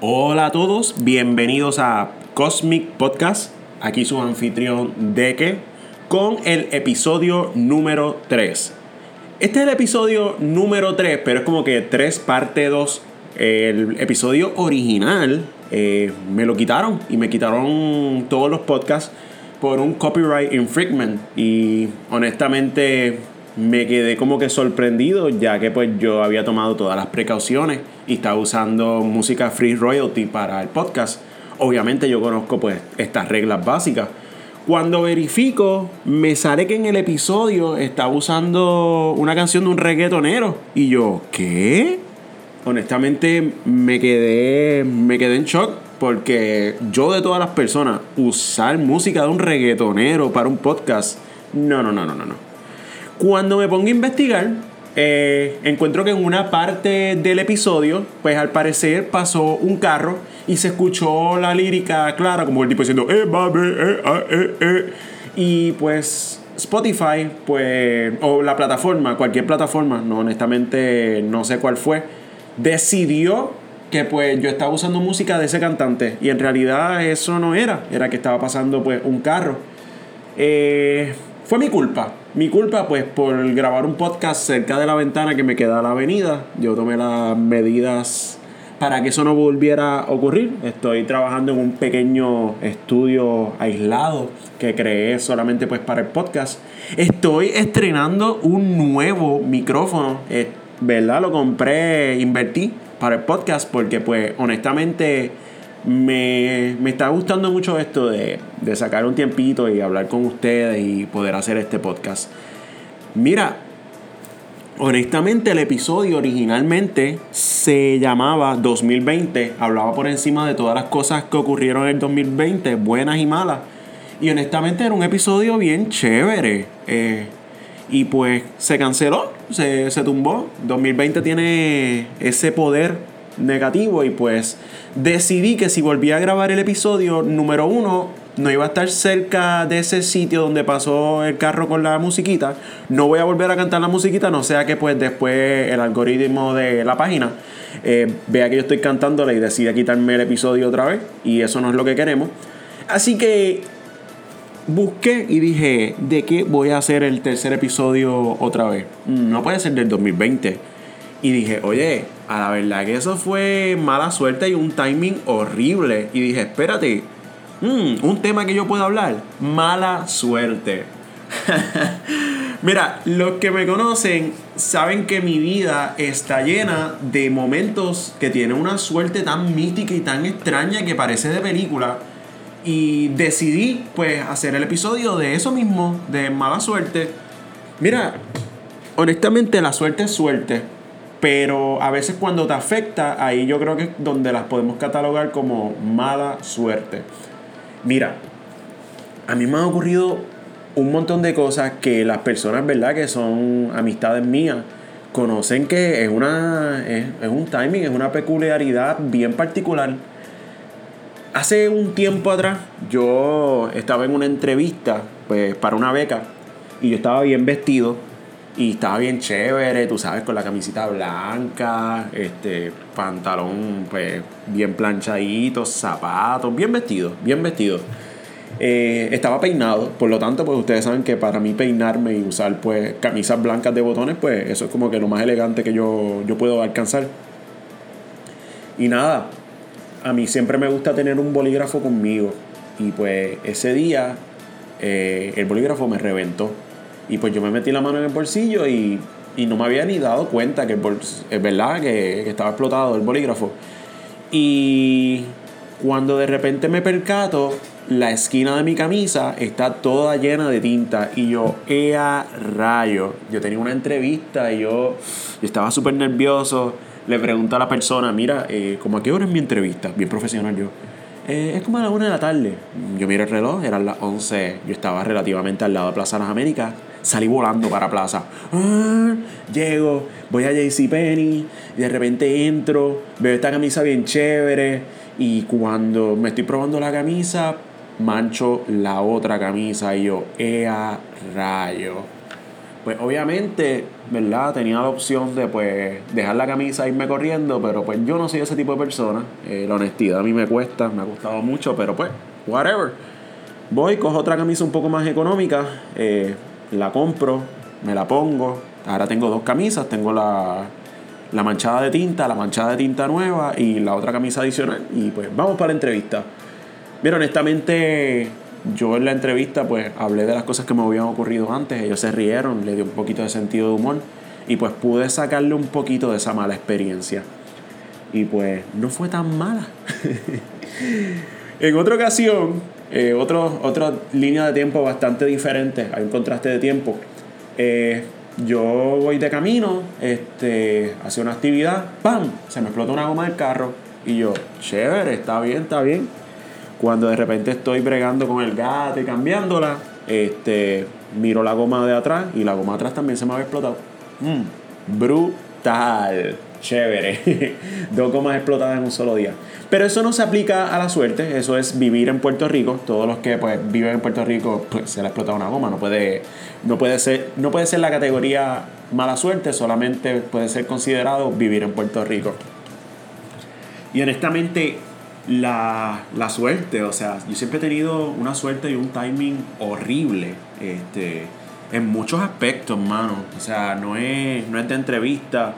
Hola a todos, bienvenidos a Cosmic Podcast. Aquí su anfitrión Deke con el episodio número 3. Este es el episodio número 3, pero es como que 3 parte 2. El episodio original eh, me lo quitaron y me quitaron todos los podcasts por un copyright infringement. Y honestamente me quedé como que sorprendido ya que pues yo había tomado todas las precauciones y estaba usando música free royalty para el podcast. Obviamente yo conozco pues estas reglas básicas. Cuando verifico, me sale que en el episodio estaba usando una canción de un reggaetonero. Y yo, ¿qué? Honestamente me quedé, me quedé en shock porque yo de todas las personas usar música de un reggaetonero para un podcast, no, no, no, no, no, no. Cuando me pongo a investigar, eh, encuentro que en una parte del episodio, pues al parecer pasó un carro y se escuchó la lírica clara, como el tipo diciendo, eh, eh, ah, eh, eh. Y pues Spotify, pues, o la plataforma, cualquier plataforma, no, honestamente no sé cuál fue, decidió que pues yo estaba usando música de ese cantante y en realidad eso no era, era que estaba pasando pues un carro. Eh, fue mi culpa. Mi culpa, pues, por grabar un podcast cerca de la ventana que me queda a la avenida. Yo tomé las medidas para que eso no volviera a ocurrir. Estoy trabajando en un pequeño estudio aislado que creé solamente pues para el podcast. Estoy estrenando un nuevo micrófono, eh, ¿verdad? Lo compré, invertí para el podcast porque pues honestamente me, está gustando mucho esto de, de, sacar un tiempito y hablar con ustedes y poder hacer este podcast. Mira, honestamente el episodio originalmente se llamaba 2020, hablaba por encima de todas las cosas que ocurrieron en el 2020, buenas y malas. Y honestamente era un episodio bien chévere. Eh, y pues se canceló, se, se tumbó. 2020 tiene ese poder negativo y pues decidí que si volvía a grabar el episodio número uno, no iba a estar cerca de ese sitio donde pasó el carro con la musiquita. No voy a volver a cantar la musiquita, no sea que pues después el algoritmo de la página eh, vea que yo estoy cantándola y decida quitarme el episodio otra vez. Y eso no es lo que queremos. Así que busqué y dije, ¿de qué voy a hacer el tercer episodio otra vez? No puede ser del 2020. Y dije, oye, a la verdad que eso fue mala suerte y un timing horrible. Y dije, espérate, mm, un tema que yo puedo hablar, mala suerte. Mira, los que me conocen saben que mi vida está llena de momentos que tienen una suerte tan mística y tan extraña que parece de película. Y decidí pues hacer el episodio de eso mismo, de mala suerte. Mira, honestamente la suerte es suerte pero a veces cuando te afecta, ahí yo creo que es donde las podemos catalogar como mala suerte. Mira, a mí me han ocurrido un montón de cosas que las personas, ¿verdad? Que son amistades mías, conocen que es, una, es, es un timing, es una peculiaridad bien particular. Hace un tiempo atrás yo estaba en una entrevista pues, para una beca y yo estaba bien vestido y estaba bien chévere, tú sabes, con la camisita blanca, este, pantalón pues bien planchadito, zapatos, bien vestido, bien vestido. Eh, estaba peinado, por lo tanto, pues ustedes saben que para mí peinarme y usar pues camisas blancas de botones, pues eso es como que lo más elegante que yo, yo puedo alcanzar. Y nada, a mí siempre me gusta tener un bolígrafo conmigo. Y pues ese día eh, el bolígrafo me reventó y pues yo me metí la mano en el bolsillo y, no me había ni dado cuenta que es verdad que, estaba explotado el bolígrafo. Y cuando de repente me percato, la esquina de mi camisa está toda llena de tinta. Y yo, ea rayo. Yo tenía una entrevista y yo, estaba súper nervioso. Le pregunto a la persona, mira, eh, ¿cómo a qué hora es mi entrevista? Bien profesional yo. Eh, es como a las 1 de la tarde. Yo miré el reloj, eran las 11. Yo estaba relativamente al lado de Plaza Las Américas salí volando para plaza. Ah, llego, voy a JCPenney de repente entro, veo esta camisa bien chévere y cuando me estoy probando la camisa, mancho la otra camisa y yo, ea rayo. pues obviamente, ¿verdad? Tenía la opción de pues dejar la camisa e irme corriendo, pero pues yo no soy ese tipo de persona. Eh, la honestidad a mí me cuesta, me ha costado mucho, pero pues, whatever. Voy, cojo otra camisa un poco más económica, eh, la compro, me la pongo. Ahora tengo dos camisas, tengo la, la manchada de tinta, la manchada de tinta nueva y la otra camisa adicional. Y pues vamos para la entrevista. Mira, honestamente, yo en la entrevista pues hablé de las cosas que me habían ocurrido antes, ellos se rieron, le dio un poquito de sentido de humor y pues pude sacarle un poquito de esa mala experiencia. Y pues no fue tan mala. en otra ocasión, eh, otra línea de tiempo bastante diferente, hay un contraste de tiempo. Eh, yo voy de camino, este, hacia una actividad, ¡pam! Se me explota una goma del carro y yo, chévere, está bien, está bien. Cuando de repente estoy bregando con el gato y cambiándola, este, miro la goma de atrás y la goma de atrás también se me había explotado. Mm, brutal, chévere. Dos gomas explotadas en un solo día. Pero eso no se aplica a la suerte, eso es vivir en Puerto Rico. Todos los que pues, viven en Puerto Rico pues, se le ha explotado una goma. No puede, no, puede ser, no puede ser la categoría mala suerte, solamente puede ser considerado vivir en Puerto Rico. Y honestamente, la, la, suerte, o sea, yo siempre he tenido una suerte y un timing horrible este, en muchos aspectos, mano. O sea, no es, no es de entrevista.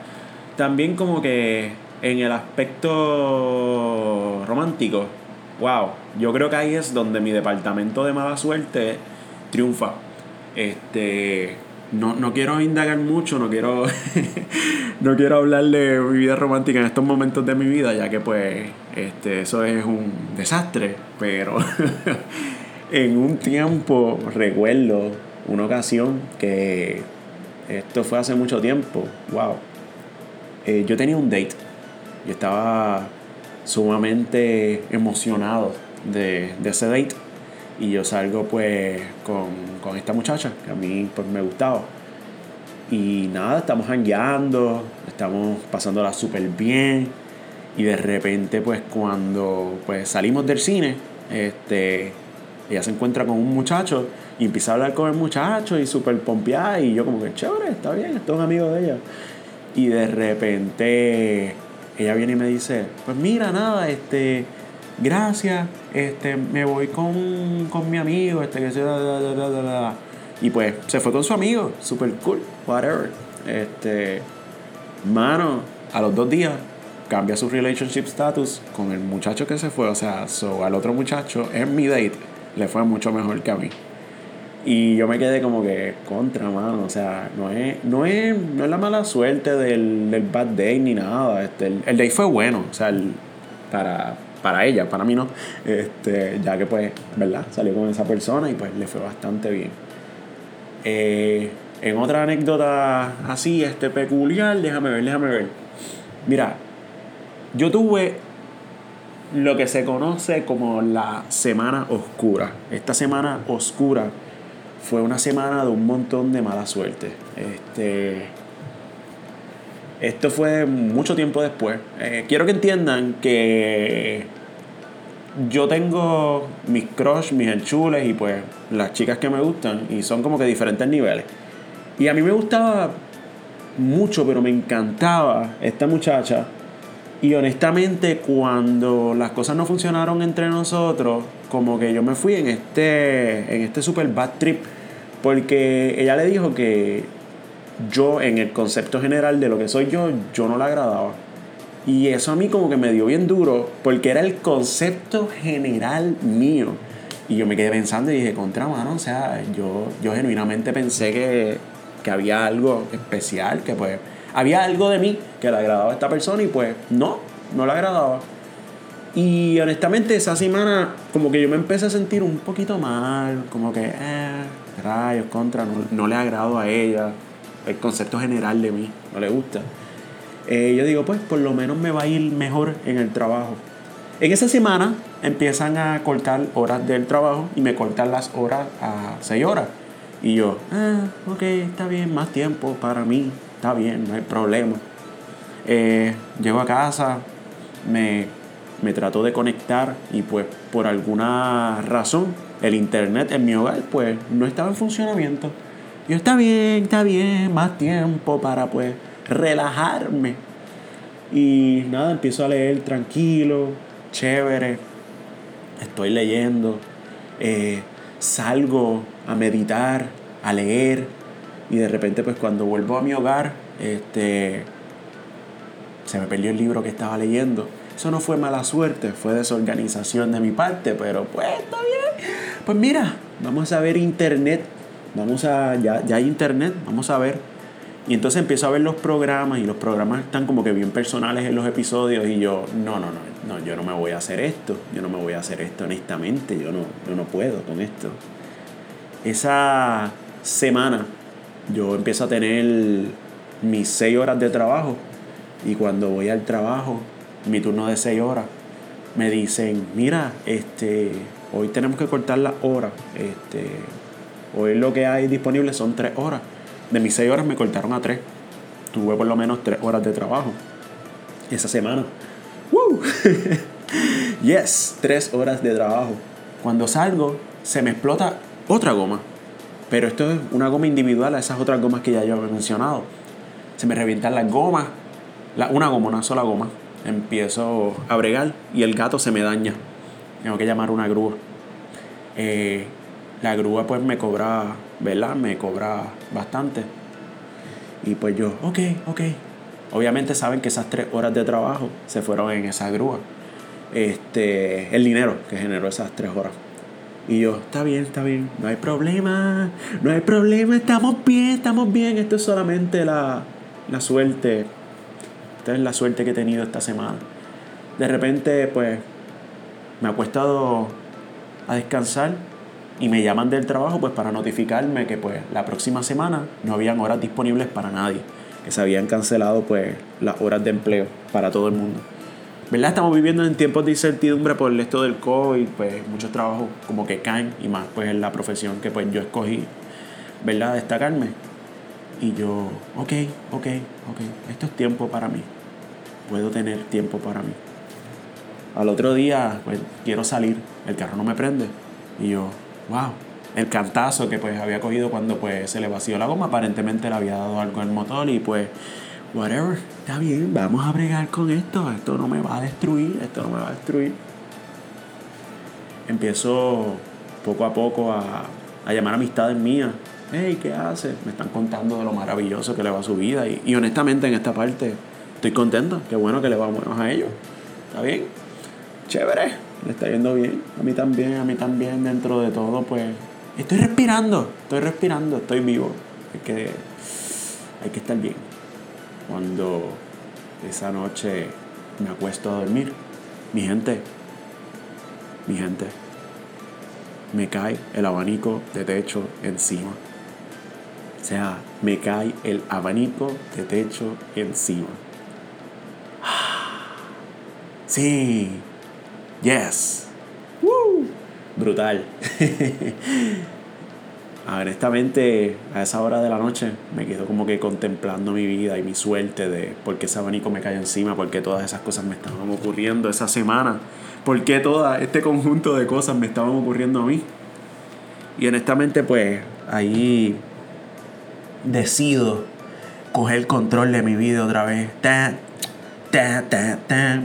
También como que en el aspecto romántico, wow, yo creo que ahí es donde mi departamento de mala suerte triunfa. Este, no, no quiero indagar mucho, no quiero, no quiero hablar de mi vida romántica en estos momentos de mi vida, ya que pues este, eso es un desastre, pero en un tiempo recuerdo una ocasión que esto fue hace mucho tiempo, wow. Eh, yo tenía un date yo estaba sumamente emocionado de, ese date. Y yo salgo pues con, esta muchacha que a mí pues, me gustaba. Y nada, estamos hangueando, estamos pasándola súper bien. Y de repente pues cuando pues salimos del cine, este, ella se encuentra con un muchacho y empieza a hablar con el muchacho y súper pompeada. Y yo como que chévere, está bien, esto es un amigo de ella. Y de repente ella viene y me dice, pues mira, nada, este, gracias, este, me voy con, mi amigo, este, que sea, y pues se fue con su amigo, super cool, whatever. Este, mano, a los dos días cambia su relationship status con el muchacho que se fue, o sea, so, al otro muchacho en mi date le fue mucho mejor que a mí. Y yo me quedé como que contra, mano. O sea, no es, no es, no es la mala suerte del, del bad day ni nada. Este, el, el day fue bueno. O sea, para, para ella, para mí no. Este, ya que pues, ¿verdad? Salió con esa persona y pues le fue bastante bien. Eh, en otra anécdota así, este peculiar, déjame ver, déjame ver. Mira, yo tuve lo que se conoce como la semana oscura. Esta semana oscura fue una semana de un montón de mala suerte. Este, esto fue mucho tiempo después. Eh, quiero que entiendan que yo tengo mis crush, mis enchules y pues las chicas que me gustan y son como que diferentes niveles. Y a mí me gustaba mucho, pero me encantaba esta muchacha. Y honestamente cuando las cosas no funcionaron entre nosotros, como que yo me fui en este, en este super bad trip. Porque ella le dijo que yo, en el concepto general de lo que soy yo, yo no la agradaba. Y eso a mí como que me dio bien duro, porque era el concepto general mío. Y yo me quedé pensando y dije, contra mano, o sea, yo, yo genuinamente pensé que, que había algo especial, que pues había algo de mí que le agradaba a esta persona y pues no, no le agradaba. Y honestamente esa semana como que yo me empecé a sentir un poquito mal, como que, eh, rayos, contra, no, le agrado a ella, el concepto general de mí, no le gusta. Eh, yo digo, pues por lo menos me va a ir mejor en el trabajo. En esa semana empiezan a cortar horas del trabajo y me cortan las horas a 6 horas. Y yo, ah, ok, está bien, más tiempo para mí, está bien, no hay problema. Eh, llego a casa, me me trato de conectar y pues por alguna razón el internet en mi hogar pues no estaba en funcionamiento. Yo, está bien, está bien, más tiempo para pues relajarme. Y nada, empiezo a leer tranquilo, chévere. Estoy leyendo. Eh, salgo a meditar, a leer. Y de repente, pues cuando vuelvo a mi hogar, este, se me perdió el libro que estaba leyendo. Eso no fue mala suerte, fue desorganización de mi parte, pero pues está bien. Pues mira, vamos a ver internet. Vamos a, ya, ya hay internet, vamos a ver y entonces empiezo a ver los programas y los programas están como que bien personales en los episodios y yo, no, no, no, no, yo no me voy a hacer esto, yo no me voy a hacer esto honestamente, yo no, yo no puedo con esto. Esa semana yo empiezo a tener mis seis horas de trabajo y cuando voy al trabajo, mi turno de seis horas, me dicen, mira, este, hoy tenemos que cortar las horas, este, hoy lo que hay disponible son tres horas de mis 6 horas me cortaron a 3. Tuve por lo menos 3 horas de trabajo esa semana. ¡Woo! yes, 3 horas de trabajo. Cuando salgo, se me explota otra goma. Pero esto es una goma individual a esas otras gomas que ya yo había mencionado. Se me revientan las gomas. Una goma, una sola goma. Empiezo a bregar y el gato se me daña. Tengo que llamar una grúa. Eh, la grúa pues me cobra, ¿verdad? Me cobra bastante. Y pues yo, ok, ok. Obviamente saben que esas tres horas de trabajo se fueron en esa grúa. Este, el dinero que generó esas tres horas. Y yo, está bien, está bien, no hay problema, no hay problema, estamos bien, estamos bien. Esto es solamente la, la suerte. Esta es la suerte que he tenido esta semana. De repente, pues, me ha costado a descansar y me llaman del trabajo pues para notificarme que pues la próxima semana no habían horas disponibles para nadie, que se habían cancelado pues las horas de empleo para todo el mundo. ¿Verdad? Estamos viviendo en tiempos de incertidumbre por esto del COVID, pues muchos trabajos como que caen y más pues en la profesión que pues yo escogí, ¿verdad? Destacarme. Y yo, ok, ok, ok, esto es tiempo para mí. Puedo tener tiempo para mí. Al otro día, pues quiero salir, el carro no me prende. Y yo, wow, el cantazo que pues había cogido cuando pues se le vació la goma, aparentemente le había dado algo el motor y pues, whatever, está bien, vamos a bregar con esto, esto no me va a destruir, esto no me va a destruir. Empiezo poco a poco a, a llamar amistades mías. Hey, ¿qué haces? Me están contando de lo maravilloso que le va a su vida. Y, honestamente en esta parte estoy contento. Qué bueno que le va buenos a ellos. ¿Está bien? Chévere le está yendo bien. A mí también, a mí también, dentro de todo, pues estoy respirando, estoy respirando, estoy vivo. Hay que, hay que estar bien. Cuando esa noche me acuesto a dormir, mi gente, mi gente, me cae el abanico de techo encima. O sea, me cae el abanico de techo encima. Sí, Yes. Woo. Brutal. Honestamente, a esa hora de la noche me quedo como que contemplando mi vida y mi suerte de por qué ese abanico me cae encima, por qué todas esas cosas me estaban ocurriendo esa semana, por qué todo este conjunto de cosas me estaban ocurriendo a mí. Y honestamente, pues ahí decido coger el control de mi vida otra vez.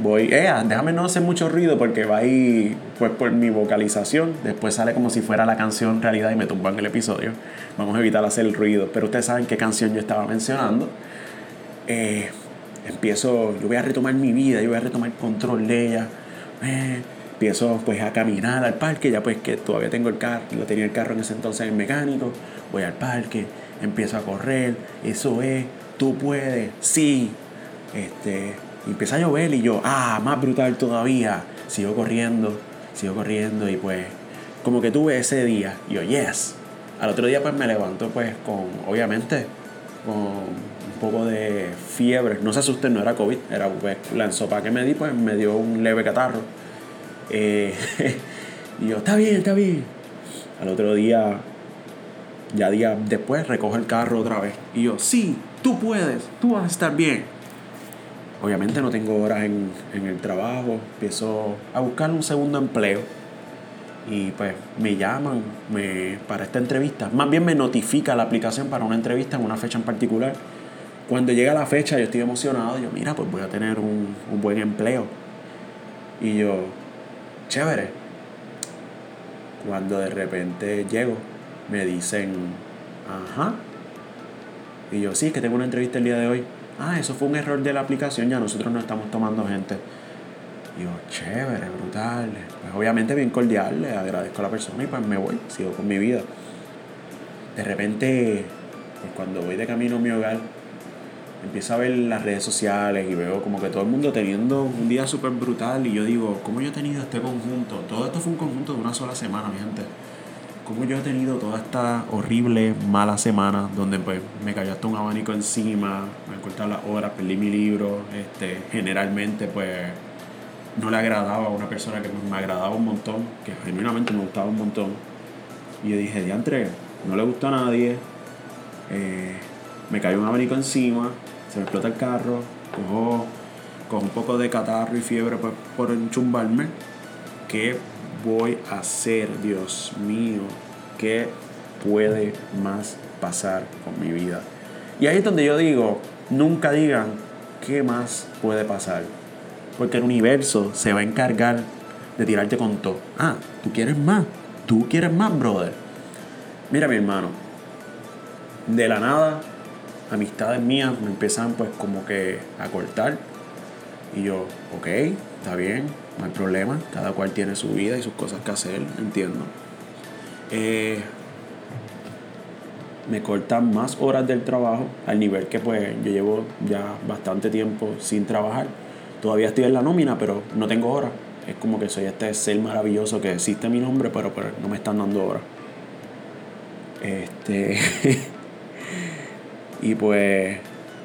Voy, eh, déjame no hacer mucho ruido porque va ahí pues por mi vocalización. Después sale como si fuera la canción realidad y me tumban el episodio. Vamos a evitar hacer el ruido. Pero ustedes saben qué canción yo estaba mencionando. Eh, empiezo, yo voy a retomar mi vida, yo voy a retomar control de ella. Eh, empiezo pues a caminar al parque, ya pues que todavía tengo el carro, lo tenía el carro en ese entonces en mecánico. Voy al parque, empiezo a correr. Eso es, tú puedes, sí. Este, empieza a llover y yo, ah, más brutal todavía. Sigo corriendo, sigo corriendo y pues como que tuve ese día. Yo, yes. Al otro día pues me levanto pues con, obviamente, con un poco de fiebre. No se asusten, no era COVID, era pues la ensopa que me di pues me dio un leve catarro. Eh, y yo, está bien, está bien. Al otro día, ya día después, recojo el carro otra vez. Y yo, sí, tú puedes, tú vas a estar bien. Obviamente no tengo horas en, el trabajo, empiezo a buscar un segundo empleo. Y pues me llaman me, para esta entrevista. Más bien me notifica la aplicación para una entrevista en una fecha en particular. Cuando llega la fecha yo estoy emocionado. Yo, mira, pues voy a tener un, un buen empleo. Y yo, chévere. Cuando de repente llego, me dicen, ajá. Y yo, sí, que tengo una entrevista el día de hoy. Ah, eso fue un error de la aplicación, ya nosotros no estamos tomando gente. Y yo, chévere, brutal. Pues obviamente bien cordial, le agradezco a la persona y pues me voy, sigo con mi vida. De repente, pues cuando voy de camino a mi hogar, empiezo a ver las redes sociales y veo como que todo el mundo teniendo un día súper brutal y yo digo, ¿cómo yo he tenido este conjunto? Todo esto fue un conjunto de una sola semana, mi gente. ¿Cómo yo he tenido toda esta horrible, mala semana donde pues me cayó hasta un abanico encima, me cortado las horas, perdí mi libro, este, generalmente pues no le agradaba a una persona que me agradaba un montón, que genuinamente me gustaba un montón. Y yo dije, diantre, no le gusta a nadie, eh, me cayó un abanico encima, se me explota el carro, cojo, cojo un poco de catarro y fiebre por, por enchumbarme. ¿Qué voy a hacer, Dios mío? ¿Qué puede más pasar con mi vida? Y ahí es donde yo digo, nunca digan qué más puede pasar. Porque el universo se va a encargar de tirarte con todo. Ah, tú quieres más. Tú quieres más, brother. Mira, mi hermano. De la nada amistades mías me empiezan pues como que a cortar. Y yo, ok, está bien, no hay problema, cada cual tiene su vida y sus cosas que hacer, entiendo. Eh, me cortan más horas del trabajo al nivel que pues yo llevo ya bastante tiempo sin trabajar. Todavía estoy en la nómina, pero no tengo horas. Es como que soy este ser maravilloso que existe mi nombre, pero, pero no me están dando horas. Este. Y pues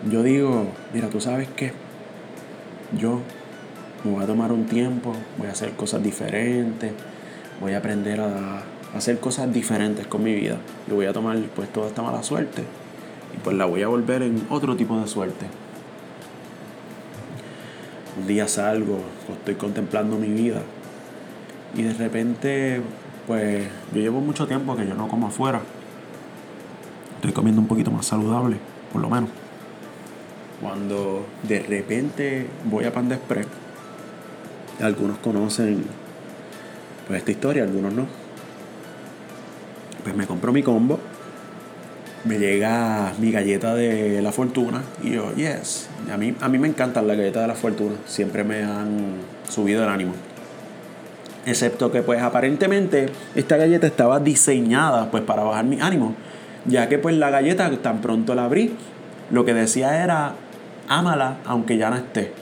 yo digo, mira, tú sabes qué, yo me voy a tomar un tiempo, voy a hacer cosas diferentes, voy a aprender a hacer cosas diferentes con mi vida. Y voy a tomar pues toda esta mala suerte y pues la voy a volver en otro tipo de suerte. Un día salgo, estoy contemplando mi vida y de repente pues yo llevo mucho tiempo que yo no como afuera estoy comiendo un poquito más saludable, por lo menos. Cuando de repente voy a Panda Express, algunos conocen pues esta historia, algunos no. Pues me compro mi combo, me llega mi galleta de la fortuna y yo, yes, a mí, a mí me encantan las galletas de la fortuna, siempre me han subido el ánimo. Excepto que pues aparentemente esta galleta estaba diseñada pues para bajar mi ánimo ya que pues la galleta tan pronto la abrí, lo que decía era, ámala aunque ya no esté.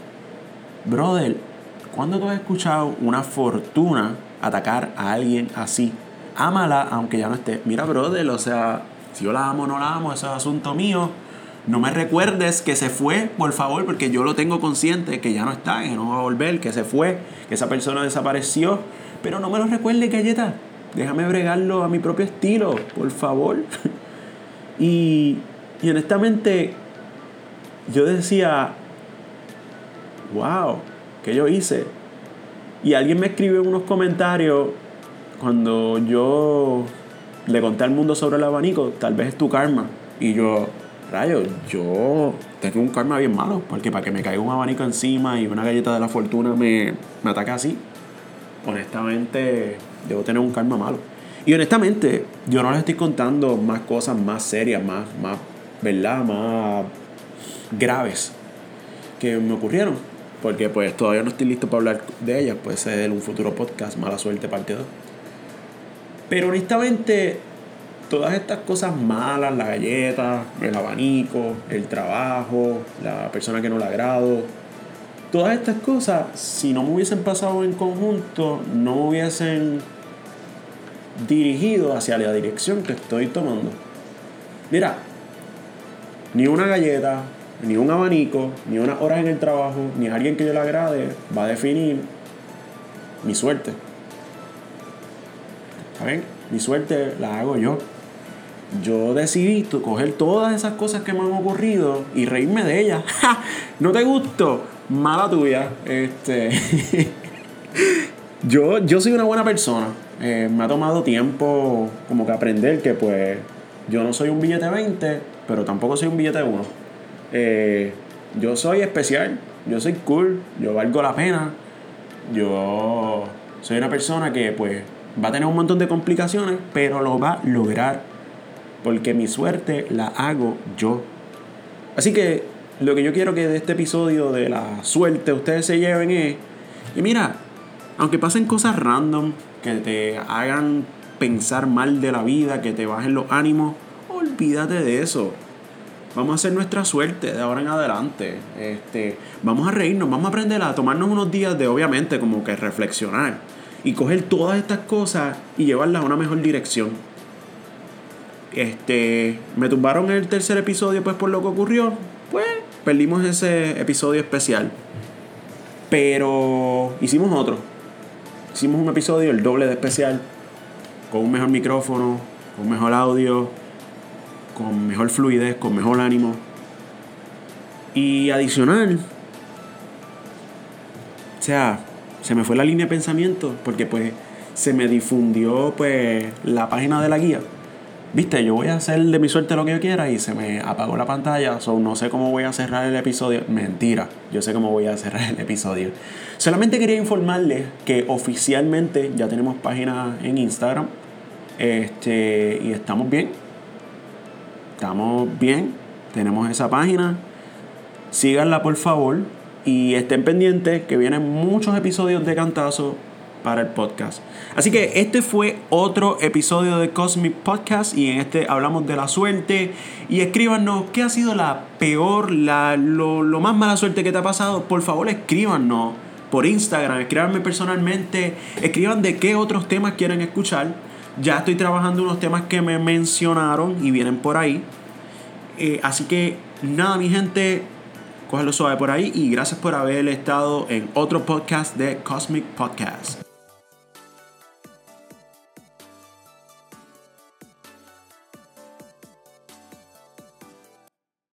Brother, ¿cuándo tú has escuchado una fortuna atacar a alguien así? Ámala aunque ya no esté. Mira, brother, o sea, si yo la amo o no la amo, eso es asunto mío. No me recuerdes que se fue, por favor, porque yo lo tengo consciente, que ya no está, que no va a volver, que se fue, que esa persona desapareció. Pero no me lo recuerdes, galleta. Déjame bregarlo a mi propio estilo, por favor. Y, honestamente, yo decía, wow, ¿qué yo hice? Y alguien me escribió unos comentarios cuando yo le conté al mundo sobre el abanico, tal vez es tu karma. Y yo, rayo, yo tengo un karma bien malo, porque para que me caiga un abanico encima y una galleta de la fortuna me, me ataque así, honestamente, debo tener un karma malo. Y honestamente, yo no les estoy contando más cosas más serias, más, más, ¿verdad? Más graves que me ocurrieron. Porque pues todavía no estoy listo para hablar de ellas. Puede ser un futuro podcast, mala suerte parte 2. Pero honestamente, todas estas cosas malas, la galleta, el abanico, el trabajo, la persona que no le agrado, todas estas cosas, si no me hubiesen pasado en conjunto, no hubiesen dirigido hacia la dirección que estoy tomando. Mira, ni una galleta, ni un abanico, ni una hora en el trabajo, ni alguien que yo le agrade va a definir mi suerte. ¿Saben? Mi suerte la hago yo. Yo decidí coger todas esas cosas que me han ocurrido y reírme de ellas. ¿No te gustó? Mala tuya. Este. yo, yo soy una buena persona eh, me ha tomado tiempo como que aprender que pues yo no soy un billete 20, pero tampoco soy un billete 1. Eh, yo soy especial, yo soy cool, yo valgo la pena, yo soy una persona que pues va a tener un montón de complicaciones, pero lo va a lograr. Porque mi suerte la hago yo. Así que lo que yo quiero que de este episodio de la suerte ustedes se lleven es, y mira, aunque pasen cosas random, que te hagan pensar mal de la vida, que te bajen los ánimos, olvídate de eso. Vamos a hacer nuestra suerte de ahora en adelante. Este, vamos a reírnos, vamos a aprender a tomarnos unos días de obviamente como que reflexionar y coger todas estas cosas y llevarlas a una mejor dirección. Este, me tumbaron el tercer episodio pues por lo que ocurrió. Pues perdimos ese episodio especial. Pero hicimos otro. Hicimos un episodio el doble de especial con un mejor micrófono, con mejor audio, con mejor fluidez, con mejor ánimo. Y adicional, o sea, se me fue la línea de pensamiento porque pues se me difundió pues la página de la guía. Viste, yo voy a hacer de mi suerte lo que yo quiera y se me apagó la pantalla, so no sé cómo voy a cerrar el episodio. Mentira, yo sé cómo voy a cerrar el episodio. Solamente quería informarles que oficialmente ya tenemos página en Instagram. Este, y estamos bien estamos bien, tenemos esa página. Síganla por favor y estén pendientes que vienen muchos episodios de cantazo para el podcast. Así que este fue otro episodio de Cosmic Podcast y en este hablamos de la suerte y escríbanos qué ha sido la peor, la, lo, lo más mala suerte que te ha pasado. Por favor escríbanos por Instagram, escríbanme personalmente, escriban de qué otros temas quieren escuchar ya estoy trabajando unos temas que me mencionaron y vienen por ahí. Eh, así que nada, mi gente, cógelo suave por ahí y gracias por haber estado en otro podcast de Cosmic Podcast.